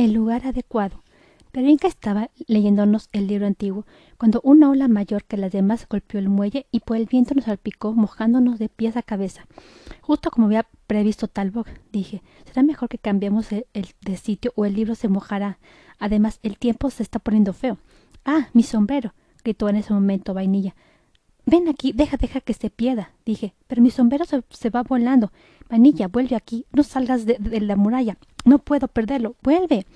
El lugar adecuado. Pervinca estaba leyéndonos el libro antiguo cuando una ola mayor que las demás golpeó el muelle y por el viento nos salpicó mojándonos de pies a cabeza. Justo como había previsto Talbot, dije, será mejor que cambiemos el, de sitio o el libro se mojará. Además, el tiempo se está poniendo feo. Ah, mi sombrero, gritó en ese momento Vainilla. Ven aquí, deja, deja que se pierda, dije, pero mi sombrero se, va volando. Vainilla, vuelve aquí, no salgas de la muralla. No puedo perderlo. Vuelve.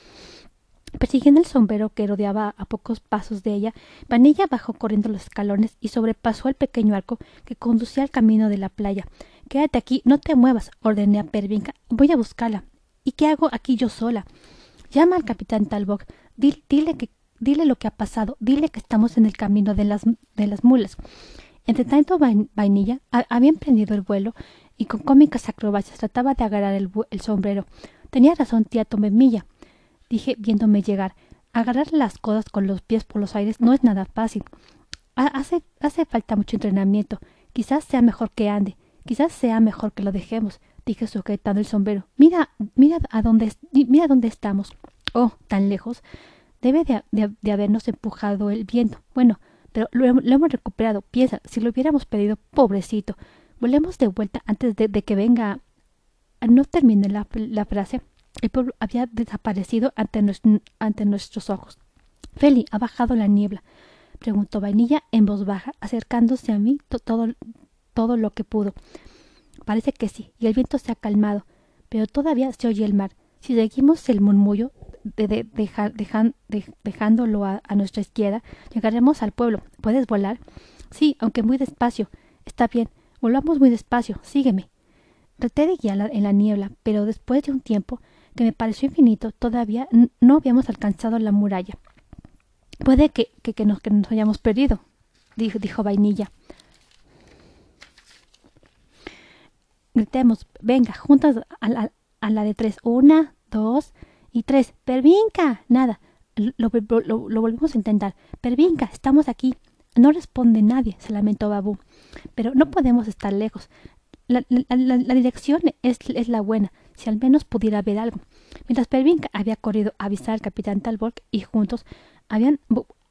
Persiguiendo el sombrero que rodeaba a pocos pasos de ella, Vanilla bajó corriendo los escalones y sobrepasó el pequeño arco que conducía al camino de la playa. Quédate aquí, no te muevas, ordené a Pervinca. Voy a buscarla. ¿Y qué hago aquí yo sola? Llama al capitán Talbot. Dile, que, dile lo que ha pasado. Dile que estamos en el camino de las, de las mulas. Entre tanto, Vainilla había emprendido el vuelo y con cómicas acrobacias trataba de agarrar el, el sombrero. Tenía razón tía Tomemilla dije viéndome llegar. Agarrar las cosas con los pies por los aires no es nada fácil. Hace, hace falta mucho entrenamiento. Quizás sea mejor que ande. Quizás sea mejor que lo dejemos, dije sujetando el sombrero. Mira, mira a dónde, mira dónde estamos. Oh, tan lejos. Debe de, habernos empujado el viento. Bueno, pero lo, hemos recuperado. Piensa, si lo hubiéramos pedido, pobrecito. Volvemos de vuelta antes de, que venga. No termine la, la frase. El pueblo había desaparecido ante, ante nuestros ojos. Feli, ¿ha bajado la niebla? preguntó Vainilla en voz baja, acercándose a mí todo, todo lo que pudo. Parece que sí, y el viento se ha calmado, pero todavía se oye el mar. Si seguimos el murmullo, de, dejándolo a, a, nuestra izquierda, llegaremos al pueblo. ¿Puedes volar? Sí, aunque muy despacio. Está bien. Volvamos muy despacio. Sígueme. Traté de guiarla en la niebla, pero después de un tiempo que me pareció infinito, todavía no habíamos alcanzado la muralla. Puede que, que, nos, que nos, hayamos perdido, dijo, Vainilla. Gritemos, venga, juntas a la, de tres. Una, dos y tres. ¡Pervinca! Nada. Lo, lo, lo, volvimos a intentar. Pervinca, estamos aquí. No responde nadie, se lamentó Babú. Pero no podemos estar lejos. La, dirección es, la buena, si al menos pudiera ver algo. Mientras Pervinca había corrido a avisar al capitán Talbot y juntos habían,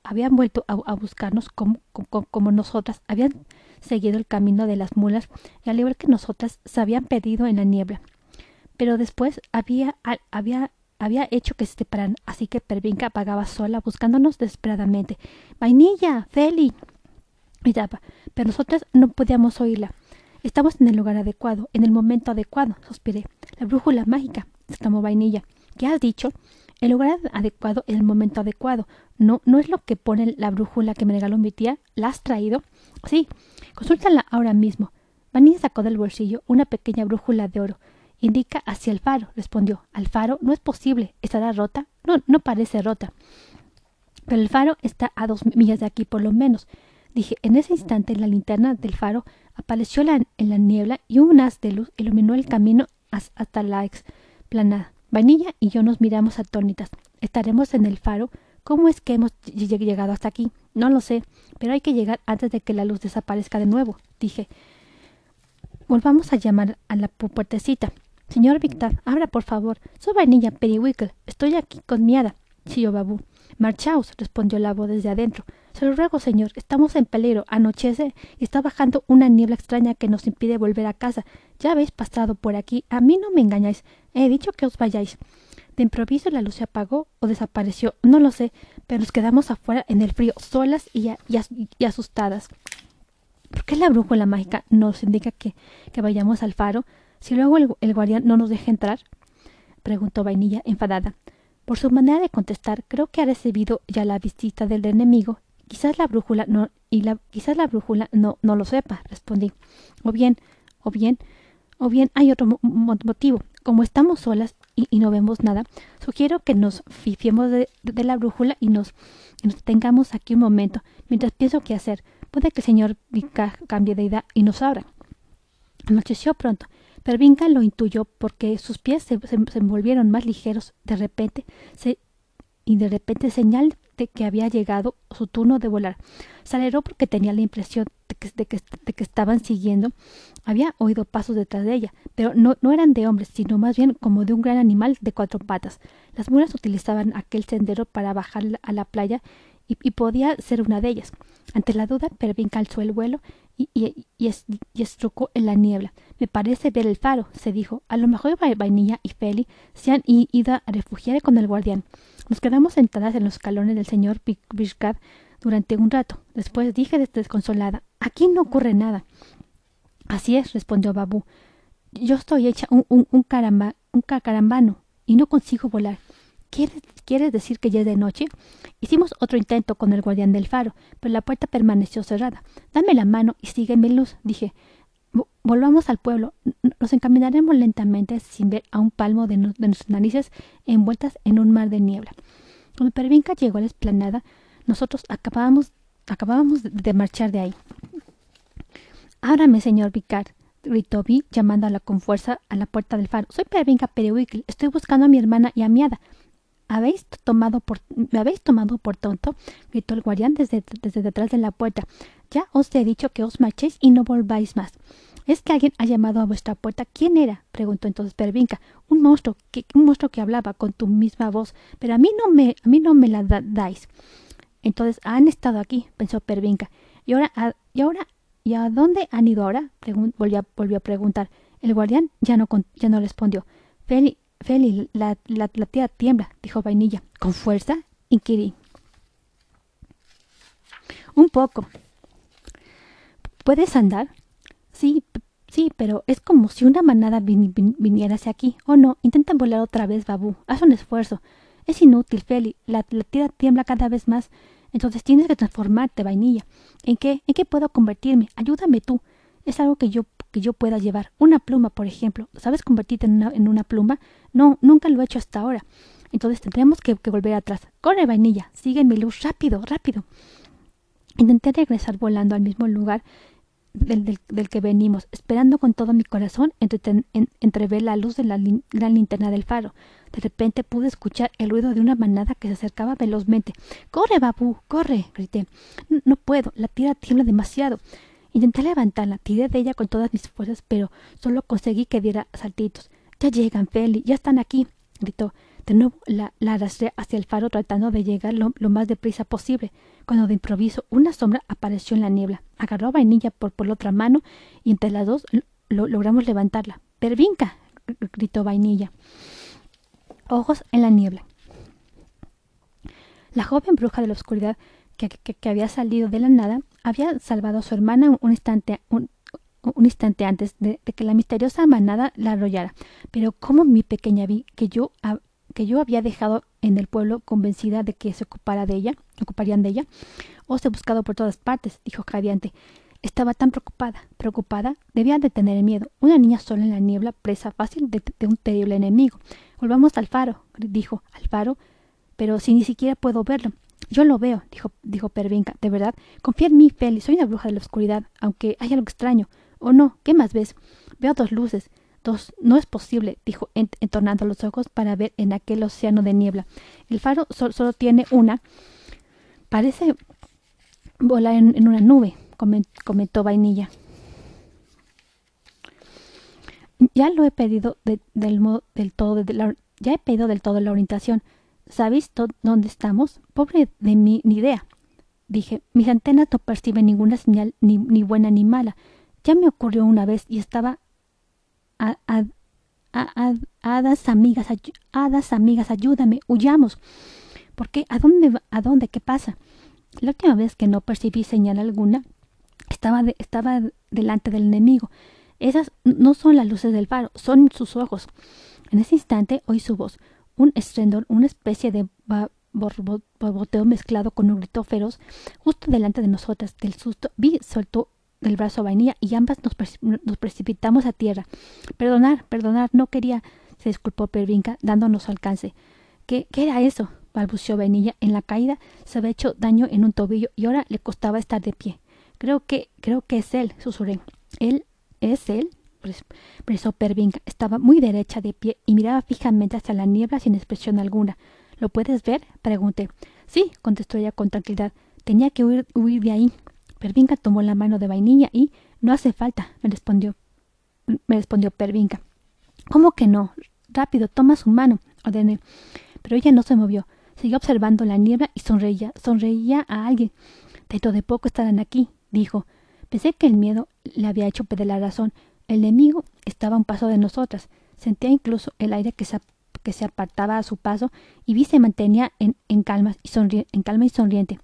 habían vuelto a, buscarnos como, como, nosotras, habían seguido el camino de las mulas y al igual que nosotras se habían perdido en la niebla. Pero después había, había, había hecho que se separaran, así que Pervinca pagaba sola buscándonos desesperadamente. Vainilla, Feli. Miraba, pero nosotras no podíamos oírla. Estamos en el lugar adecuado, en el momento adecuado, suspiré. La brújula mágica, exclamó Vainilla. ¿Qué has dicho? El lugar adecuado en el momento adecuado. ¿No, ¿No es lo que pone la brújula que me regaló mi tía? ¿La has traído? Sí. Consúltala ahora mismo. Vainilla sacó del bolsillo una pequeña brújula de oro. Indica hacia el faro, respondió. Al faro no es posible. ¿Estará rota? No, no parece rota. Pero el faro está a dos millas de aquí por lo menos. Dije, en ese instante la linterna del faro apareció en la niebla y un haz de luz iluminó el camino hasta la explanada. Vanilla y yo nos miramos atónitas. ¿Estaremos en el faro? ¿Cómo es que hemos llegado hasta aquí? No lo sé, pero hay que llegar antes de que la luz desaparezca de nuevo, dije. Volvamos a llamar a la puertecita. Señor Victor, abra por favor. Soy Vainilla Periwinkle. Estoy aquí con mi hada. Chilló Babú. Marchaos, respondió la voz desde adentro. Se lo ruego, señor, estamos en peligro. Anochece y está bajando una niebla extraña que nos impide volver a casa. Ya habéis pasado por aquí. A mí no me engañáis. He dicho que os vayáis. De improviso la luz se apagó o desapareció. No lo sé, pero nos quedamos afuera en el frío, solas y, asustadas. ¿Por qué la brújula mágica nos indica que, que vayamos al faro si luego el, el guardián no nos deja entrar? preguntó Vainilla enfadada. Por su manera de contestar, creo que ha recibido ya la visita del enemigo. Quizás la brújula no y la quizás la brújula no no lo sepa, respondí. O bien, o bien, o bien hay otro motivo. Como estamos solas y, no vemos nada, sugiero que nos fifiemos de, la brújula y nos, nos tengamos aquí un momento, mientras pienso qué hacer. Puede que el señor Vinca cambie de idea y nos abra. Anocheció pronto. Pero lo intuyó porque sus pies se, se, envolvieron más ligeros. De repente se, y de repente señal de que había llegado su turno de volar. Se alegró porque tenía la impresión de que, de que, estaban siguiendo. Había oído pasos detrás de ella, pero no, no eran de hombres, sino más bien como de un gran animal de cuatro patas. Las mulas utilizaban aquel sendero para bajar a la playa y, podía ser una de ellas. Ante la duda, Pervin calzó el vuelo y, y, y, estrucó en la niebla. Me parece ver el faro, se dijo. A lo mejor Vainilla y Feli se han ido a refugiar con el guardián. Nos quedamos sentadas en los escalones del señor Bishkad durante un rato. Después dije desconsolada Aquí no ocurre nada. Así es, respondió Babú. Yo estoy hecha un, un, un, caramba, un carambano y no consigo volar. ¿Quieres, ¿Quieres decir que ya es de noche? Hicimos otro intento con el guardián del faro, pero la puerta permaneció cerrada. Dame la mano y sigue mi luz, dije. Volvamos al pueblo. Nos encaminaremos lentamente sin ver a un palmo de, nuestras narices envueltas en un mar de niebla. Cuando Pervinca llegó a la esplanada, nosotros acabábamos, acabábamos de marchar de ahí. Ábrame, señor Vicar, gritó Vi, llamándola con fuerza a la puerta del faro. Soy Pervinca Periwinkle. Estoy buscando a mi hermana y a mi hada. ¿Habéis tomado por, ¿Me habéis tomado por tonto? gritó el guardián desde, desde detrás de la puerta. Ya os he dicho que os marchéis y no volváis más. ¿Es que alguien ha llamado a vuestra puerta? ¿Quién era? preguntó entonces Pervinca. Un monstruo, que, un monstruo que hablaba con tu misma voz. Pero a mí no me, a mí no me la dais. Entonces han estado aquí, pensó Pervinca. Y ahora, y ahora, ¿y a dónde han ido ahora? volvió, a, a preguntar. El guardián ya no, ya no respondió. Feli, Feli, la, la, tía tiembla, dijo Vainilla. ¿Con fuerza? inquirí. Un poco. ¿Puedes andar? Sí, sí, pero es como si una manada viniera hacia aquí. Oh no, intenta volar otra vez, Babú. Haz un esfuerzo. Es inútil, Feli. La, la tía tiembla cada vez más. Entonces tienes que transformarte, vainilla. ¿En qué? ¿En qué puedo convertirme? Ayúdame tú. Es algo que yo que yo pueda llevar. Una pluma, por ejemplo. ¿Sabes convertirte en una, en una pluma? No, nunca lo he hecho hasta ahora. Entonces tendremos que, volver atrás. Corre, vainilla. Sigue mi luz. Rápido, rápido. Intenté regresar volando al mismo lugar del, del, que venimos, esperando con todo mi corazón entre, entrever la luz de la gran linterna del faro. De repente pude escuchar el ruido de una manada que se acercaba velozmente. ¡Corre, Babú! ¡Corre! grité. No puedo, la tierra tiembla demasiado. Intenté levantarla, tiré de ella con todas mis fuerzas, pero solo conseguí que diera saltitos. Ya llegan, Feli, ya están aquí, gritó. De nuevo la, arrastré hacia el faro tratando de llegar lo, más deprisa posible, cuando de improviso una sombra apareció en la niebla. Agarró a Vainilla por, por la otra mano y entre las dos logramos levantarla. ¡Pervinca! gritó Vainilla. Ojos en la niebla. La joven bruja de la oscuridad que, había salido de la nada, había salvado a su hermana un instante, un, instante antes de, que la misteriosa manada la arrollara. Pero cómo mi pequeña vi que yo, que yo había dejado en el pueblo convencida de que se ocupara de ella, ocuparían de ella, os he buscado por todas partes, dijo Javiante. Estaba tan preocupada, preocupada, debía de tener miedo. Una niña sola en la niebla, presa fácil de, un terrible enemigo. Volvamos al faro, dijo, al faro, pero si ni siquiera puedo verlo. Yo lo veo, dijo, dijo Pervinca. ¿De verdad? Confía en mí, Feli. Soy una bruja de la oscuridad, aunque hay algo extraño. ¿O no? ¿Qué más ves? Veo dos luces. Dos. No es posible, dijo, entornando los ojos para ver en aquel océano de niebla. El faro solo tiene una. Parece volar en, una nube, comentó Vainilla. Ya lo he pedido del, todo, de ya he pedido del todo la orientación. ¿Sabéis dónde estamos? Pobre de mí, ni idea. Dije, mis antenas no perciben ninguna señal, ni buena ni mala. Ya me ocurrió una vez y estaba... Hadas amigas, hadas amigas, ayúdame, huyamos. ¿Por qué? ¿A dónde? ¿A dónde? ¿Qué pasa? La última vez que no percibí señal alguna, estaba, estaba delante del enemigo. Esas no son las luces del faro, son sus ojos. En ese instante oí su voz un estrendor, una especie de borboteo mezclado con un grito feroz, justo delante de nosotras. Del susto, Vi soltó del brazo Vainilla y ambas nos, precipitamos a tierra. Perdonar, perdonar, no quería, se disculpó Pervinca, dándonos alcance. ¿Qué, ¿Qué era eso? balbuceó Vainilla. En la caída se había hecho daño en un tobillo y ahora le costaba estar de pie. Creo que, creo que es él, susurré. ¿Él? ¿Es él? Preso Pervinca. Estaba muy derecha de pie y miraba fijamente hacia la niebla sin expresión alguna. ¿Lo puedes ver? pregunté. Sí, contestó ella con tranquilidad. Tenía que huir, huir de ahí. Pervinca tomó la mano de vainilla y no hace falta, me respondió. Me respondió Pervinca. ¿Cómo que no? Rápido, toma su mano, ordené. Pero ella no se movió. Siguió observando la niebla y sonreía, sonreía a alguien. Dentro de poco estarán aquí, dijo. Pensé que el miedo le había hecho perder la razón. El enemigo estaba a un paso de nosotras. Sentía incluso el aire que se, que se apartaba a su paso y vi se mantenía en, en, calma, y en calma y sonriente.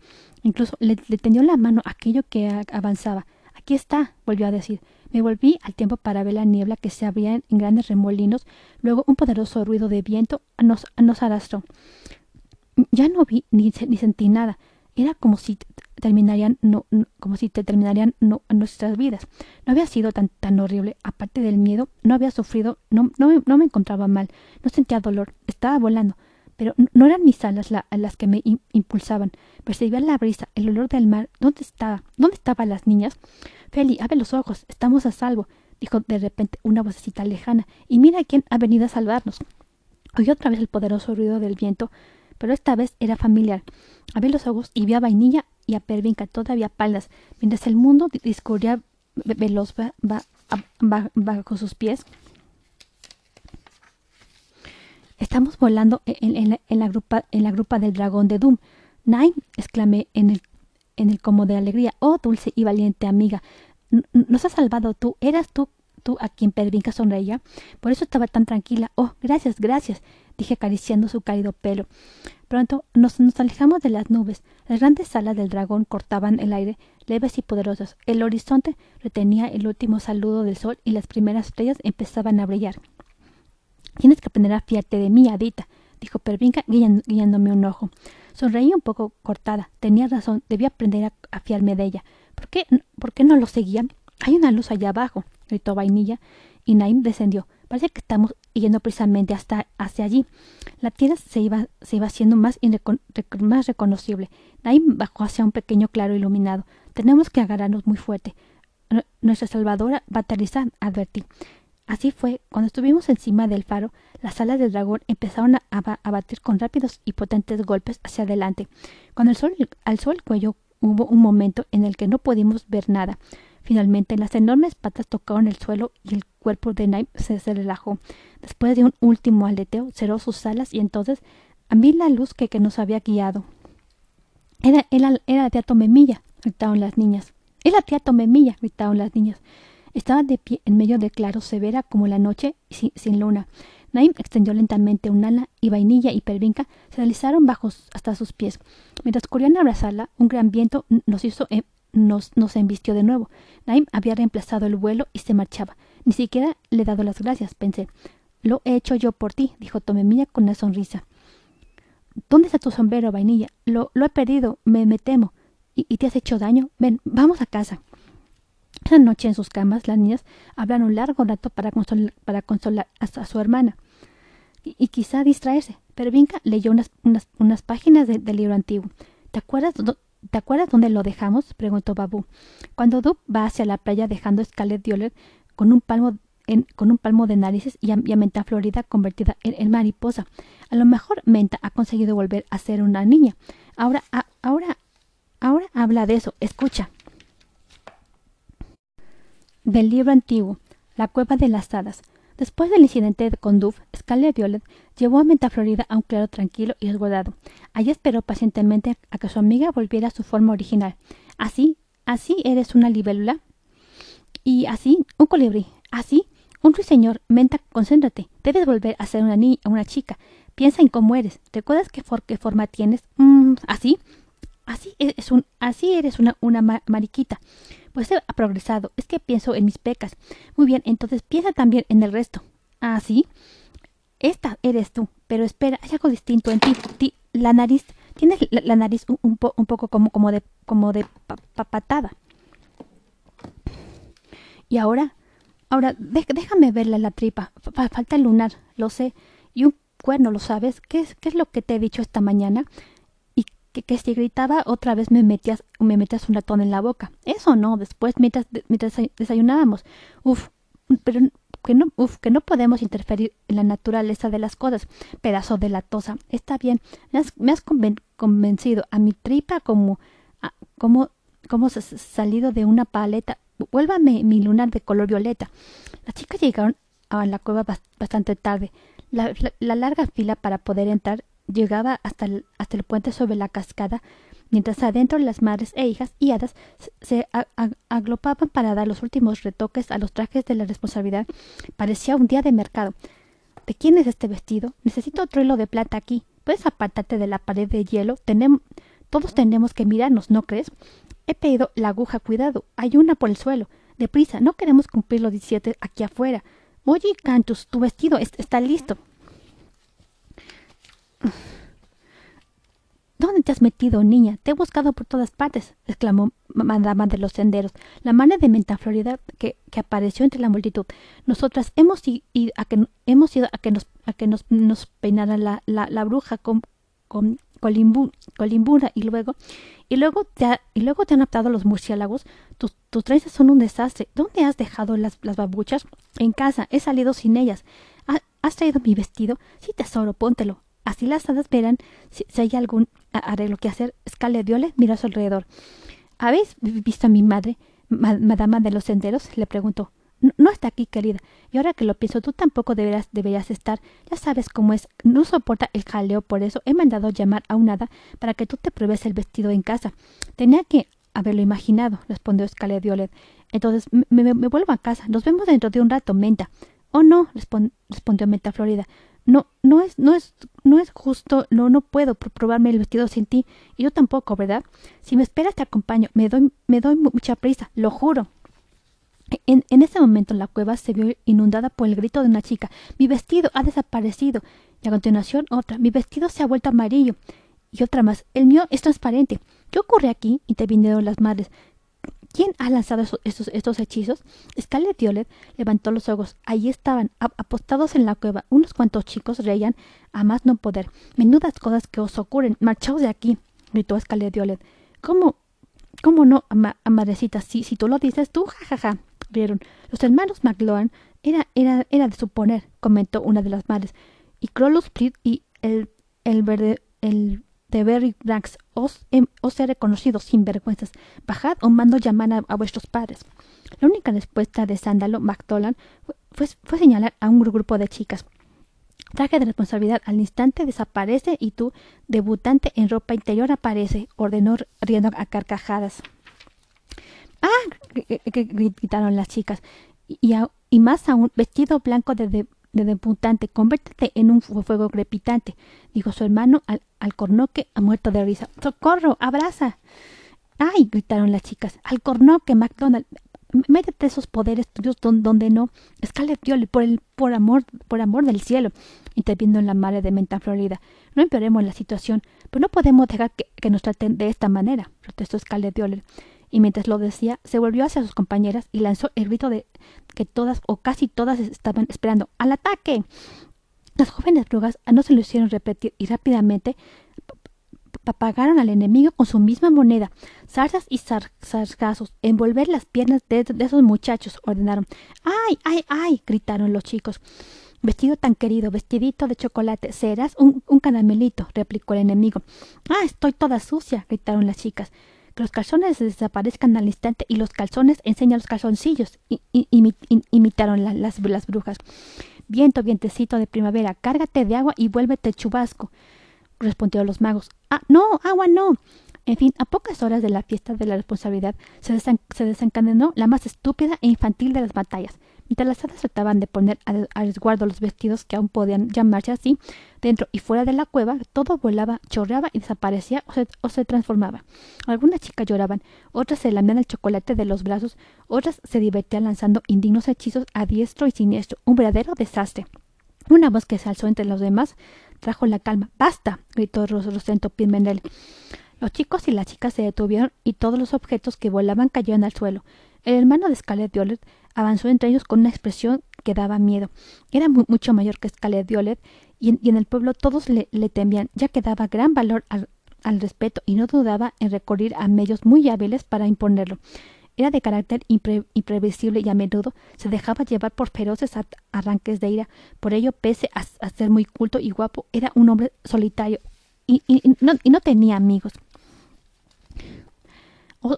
Incluso le, tendió la mano aquello que avanzaba. Aquí está, volvió a decir. Me volví al tiempo para ver la niebla que se abría en, grandes remolinos. Luego un poderoso ruido de viento nos, nos arrastró. Ya no vi ni, ni sentí nada. Era como si terminarían no, como si te terminarían no, nuestras vidas. No había sido tan, tan horrible. Aparte del miedo, no había sufrido, no, no, no me encontraba mal, no sentía dolor, estaba volando pero no eran mis alas las que me impulsaban. Percibía la brisa, el olor del mar. ¿Dónde estaba? ¿Dónde estaban las niñas? Feli, abre los ojos, estamos a salvo, dijo de repente una vocecita lejana, y mira quién ha venido a salvarnos. Oí otra vez el poderoso ruido del viento, pero esta vez era familiar. Abrí los ojos y vi a Vainilla y a Pervinca todavía paldas, mientras el mundo discurría veloz bajo sus pies. Estamos volando en, la, grupa, del dragón de Doom. Nine, exclamé en el, en el como de alegría. Oh, dulce y valiente amiga. Nos has salvado tú. Eras tú, tú a quien Pedrinca sonreía. Por eso estaba tan tranquila. Oh, gracias, gracias, dije acariciando su cálido pelo. Pronto nos, nos alejamos de las nubes. Las grandes alas del dragón cortaban el aire, leves y poderosas. El horizonte retenía el último saludo del sol y las primeras estrellas empezaban a brillar. Tienes que aprender a fiarte de mí, Adita, dijo Pervinca guiándome un ojo. Sonreí un poco cortada. Tenía razón, debía aprender a, fiarme de ella. ¿Por qué, ¿Por qué no lo seguía? Hay una luz allá abajo, gritó Vainilla, y Naim descendió. Parece que estamos yendo precisamente hasta hacia allí. La tierra se iba, se iba haciendo más, reconocible. Naim bajó hacia un pequeño claro iluminado. Tenemos que agarrarnos muy fuerte. nuestra salvadora va a aterrizar, advertí. Así fue, cuando estuvimos encima del faro, las alas del dragón empezaron a, batir con rápidos y potentes golpes hacia adelante. Cuando el sol alzó el cuello, hubo un momento en el que no pudimos ver nada. Finalmente, las enormes patas tocaron el suelo y el cuerpo de Naim se, relajó. Después de un último aleteo, cerró sus alas y entonces a la luz que, nos había guiado. Era, era, era la tía Tomemilla, gritaron las niñas. Es la tía Tomemilla, gritaron las niñas. Estaba de pie en medio de claro, severa como la noche sin, sin luna. Naim extendió lentamente un ala y Vainilla y Pervinca se deslizaron bajo hasta sus pies. Mientras corrían a abrazarla, un gran viento nos hizo eh, nos, nos embistió de nuevo. Naim había reemplazado el vuelo y se marchaba. Ni siquiera le he dado las gracias, pensé. Lo he hecho yo por ti, dijo Tomemilla con una sonrisa. ¿Dónde está tu sombrero, Vainilla? Lo, lo he perdido, me, me temo. ¿Y, ¿Y te has hecho daño? Ven, vamos a casa. Esa noche en sus camas las niñas hablaron un largo rato para consolar, a, su hermana y, quizá distraerse. Pero Vinca leyó unas, unas, páginas del libro antiguo. ¿Te acuerdas, ¿Te acuerdas dónde lo dejamos? preguntó Babu. Cuando Dub va hacia la playa dejando Scarlett Violet con un palmo en, con un palmo de narices y a, Menta Florida convertida en, mariposa. A lo mejor Menta ha conseguido volver a ser una niña. Ahora, ahora, ahora habla de eso. Escucha del libro antiguo, La cueva de las hadas. Después del incidente con Duff, Scarlet Violet llevó a Menta Florida a un claro tranquilo y resguardado. Allí esperó pacientemente a que su amiga volviera a su forma original. Así, así eres una libélula. Y así, un colibrí. Así, un ruiseñor. Menta, concéntrate. Debes volver a ser una niña, una chica. Piensa en cómo eres. ¿Recuerdas qué, qué forma tienes? Mm, así. Así es un, así eres una, una mariquita. Pues ha progresado. Es que pienso en mis pecas. Muy bien, entonces piensa también en el resto. ¿Ah, sí? Esta eres tú. Pero espera, hay algo distinto en ti. la nariz. Tienes la, nariz un, un, poco como, como de, como de patada. Y ahora, ahora, déjame verla la tripa. falta el lunar, lo sé. Y un cuerno, ¿lo sabes? ¿Qué es, ¿Qué es lo que te he dicho esta mañana? Que, si gritaba otra vez me metías, me metías un ratón en la boca. Eso no, después mientras, mientras desayunábamos. Uf, pero que no, uf, que no podemos interferir en la naturaleza de las cosas. Pedazo de latosa. Está bien, me has, convencido a mi tripa como, como, como salido de una paleta. Vuélvame mi lunar de color violeta. Las chicas llegaron a la cueva bastante tarde. La, larga fila para poder entrar llegaba hasta el, hasta el puente sobre la cascada mientras adentro las madres e hijas y hadas se aglopaban para dar los últimos retoques a los trajes de la responsabilidad. Parecía un día de mercado. ¿De quién es este vestido? Necesito otro hilo de plata aquí. ¿Puedes apartarte de la pared de hielo? todos tenemos que mirarnos, ¿no crees? He pedido la aguja. Cuidado. Hay una por el suelo. Deprisa. No queremos cumplir los diecisiete aquí afuera. Oye, Cantus, tu vestido está listo. ¿Dónde te has metido, niña? Te he buscado por todas partes, exclamó Madama de los Senderos, la madre de Menta Florida que, apareció entre la multitud. Nosotras hemos ido a que, nos, a que nos, peinara la, bruja con, colimbura y luego y luego te y luego te han aptado los murciélagos. Tus, tus trenzas son un desastre. ¿Dónde has dejado las, las babuchas? En casa. He salido sin ellas. ¿Has traído mi vestido? Sí, tesoro, póntelo. Así las hadas verán si, hay algún arreglo que hacer. Scarlett Violet miró a su alrededor. ¿Habéis visto a mi madre, madama de los senderos? le preguntó. No, está aquí, querida. Y ahora que lo pienso, tú tampoco deberás, deberías estar. Ya sabes cómo es. No soporta el jaleo, por eso he mandado llamar a un hada para que tú te pruebes el vestido en casa. Tenía que haberlo imaginado, respondió Scarlett Violet. Entonces me, vuelvo a casa. Nos vemos dentro de un rato, Menta. Oh, no, respondió Menta Florida. No, no es, no es, no es justo, no, no puedo probarme el vestido sin ti, y yo tampoco, ¿verdad? Si me esperas te acompaño, me doy, me doy mucha prisa, lo juro. En, en ese momento la cueva se vio inundada por el grito de una chica. Mi vestido ha desaparecido. Y a continuación otra. Mi vestido se ha vuelto amarillo. Y otra más. El mío es transparente. ¿Qué ocurre aquí? intervinieron las madres. ¿Quién ha lanzado estos, estos, hechizos? Scarlett Violet levantó los ojos. Allí estaban, apostados en la cueva. Unos cuantos chicos reían a más no poder. Menudas cosas que os ocurren. Marchaos de aquí, gritó Scarlett Violet. ¿Cómo? ¿Cómo no, amadrecita? Si, tú lo dices tú, jajaja. Rieron. Los hermanos McLaurin era, era, era de suponer, comentó una de las madres. Y Crollo Split y el, el verde, el de Berry Ranks os, he reconocido sin vergüenzas. Bajad o mando llamar a, vuestros padres. La única respuesta de Sándalo MacDonald fue, señalar a un grupo de chicas. Traje de responsabilidad al instante desaparece y tú, debutante en ropa interior, aparece, ordenó riendo a carcajadas. ¡Ah! gritaron las chicas. Y, y más aún, vestido blanco de, de debutante, convértete en un fuego crepitante, dijo su hermano al, al cornoque, ha muerto de risa. ¡Socorro! ¡Abraza! ¡Ay! gritaron las chicas. Al cornoque, MacDonald. Métete esos poderes tuyos donde no. Scarlett Violet, por el, por amor, por amor del cielo, intervino la madre de Menta Florida. No empeoremos la situación, pero no podemos dejar que, nos traten de esta manera, protestó Scarlett Violet y mientras lo decía, se volvió hacia sus compañeras y lanzó el grito de que todas o casi todas estaban esperando. ¡Al ataque! Las jóvenes brujas no se lo hicieron repetir y rápidamente apagaron al enemigo con su misma moneda. Zarzas y sargazos, envolver las piernas de, esos muchachos, ordenaron. ¡Ay, ay, ay! gritaron los chicos. Vestido tan querido, vestidito de chocolate, serás un, un caramelito, replicó el enemigo. ¡Ah, estoy toda sucia! gritaron las chicas los calzones desaparezcan al instante y los calzones enseñan los calzoncillos, imitaron las, brujas. Viento, vientecito de primavera, cárgate de agua y vuélvete chubasco, respondieron los magos. Ah, no, agua no. En fin, a pocas horas de la fiesta de la responsabilidad se desencadenó la más estúpida e infantil de las batallas. Mientras las hadas trataban de poner a, resguardo los vestidos que aún podían llamarse así, dentro y fuera de la cueva, todo volaba, chorreaba y desaparecía o se, transformaba. Algunas chicas lloraban, otras se lamían el chocolate de los brazos, otras se divertían lanzando indignos hechizos a diestro y siniestro. Un verdadero desastre. Una voz que se alzó entre los demás trajo la calma. ¡Basta! gritó Rosento Pimenel. Los chicos y las chicas se detuvieron y todos los objetos que volaban cayeron al suelo. El hermano de Scarlett Violet avanzó entre ellos con una expresión que daba miedo. Era mucho mayor que Scarlett Violet y en, el pueblo todos le, temían, ya que daba gran valor al, respeto y no dudaba en recurrir a medios muy hábiles para imponerlo. Era de carácter imprevisible y a menudo se dejaba llevar por feroces arranques de ira. Por ello, pese a, ser muy culto y guapo, era un hombre solitario y, no, tenía amigos. ¿Os,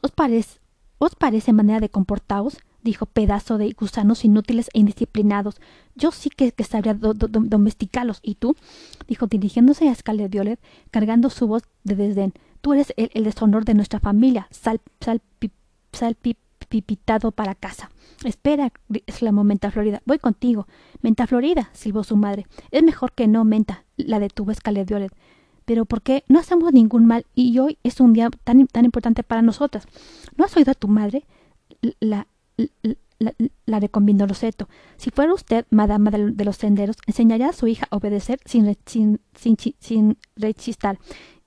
¿Os parece manera de comportaros? Dijo pedazo de gusanos inútiles e indisciplinados. Yo sí que, sabría domesticarlos. ¿Y tú? dijo dirigiéndose a Scarlett Violet, cargando su voz de desdén. Tú eres el, deshonor de nuestra familia. Sal, sal, sal pipitado para casa. Espera, exclamó Menta Florida. Voy contigo. Menta Florida, silbó su madre. Es mejor que no, Menta, la detuvo Scarlett Violet. Pero ¿por qué? No hacemos ningún mal y hoy es un día tan, tan importante para nosotras. ¿No has oído a tu madre? La, la, la recombinó Roseto. Si fuera usted, madama de, los senderos, enseñaría a su hija a obedecer sin, rechistar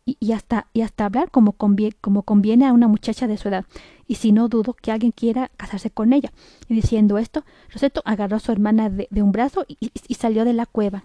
y, hasta, y hasta hablar como conviene, a una muchacha de su edad. Y si no dudo que alguien quiera casarse con ella. Y diciendo esto, Roseto agarró a su hermana de, un brazo y salió de la cueva.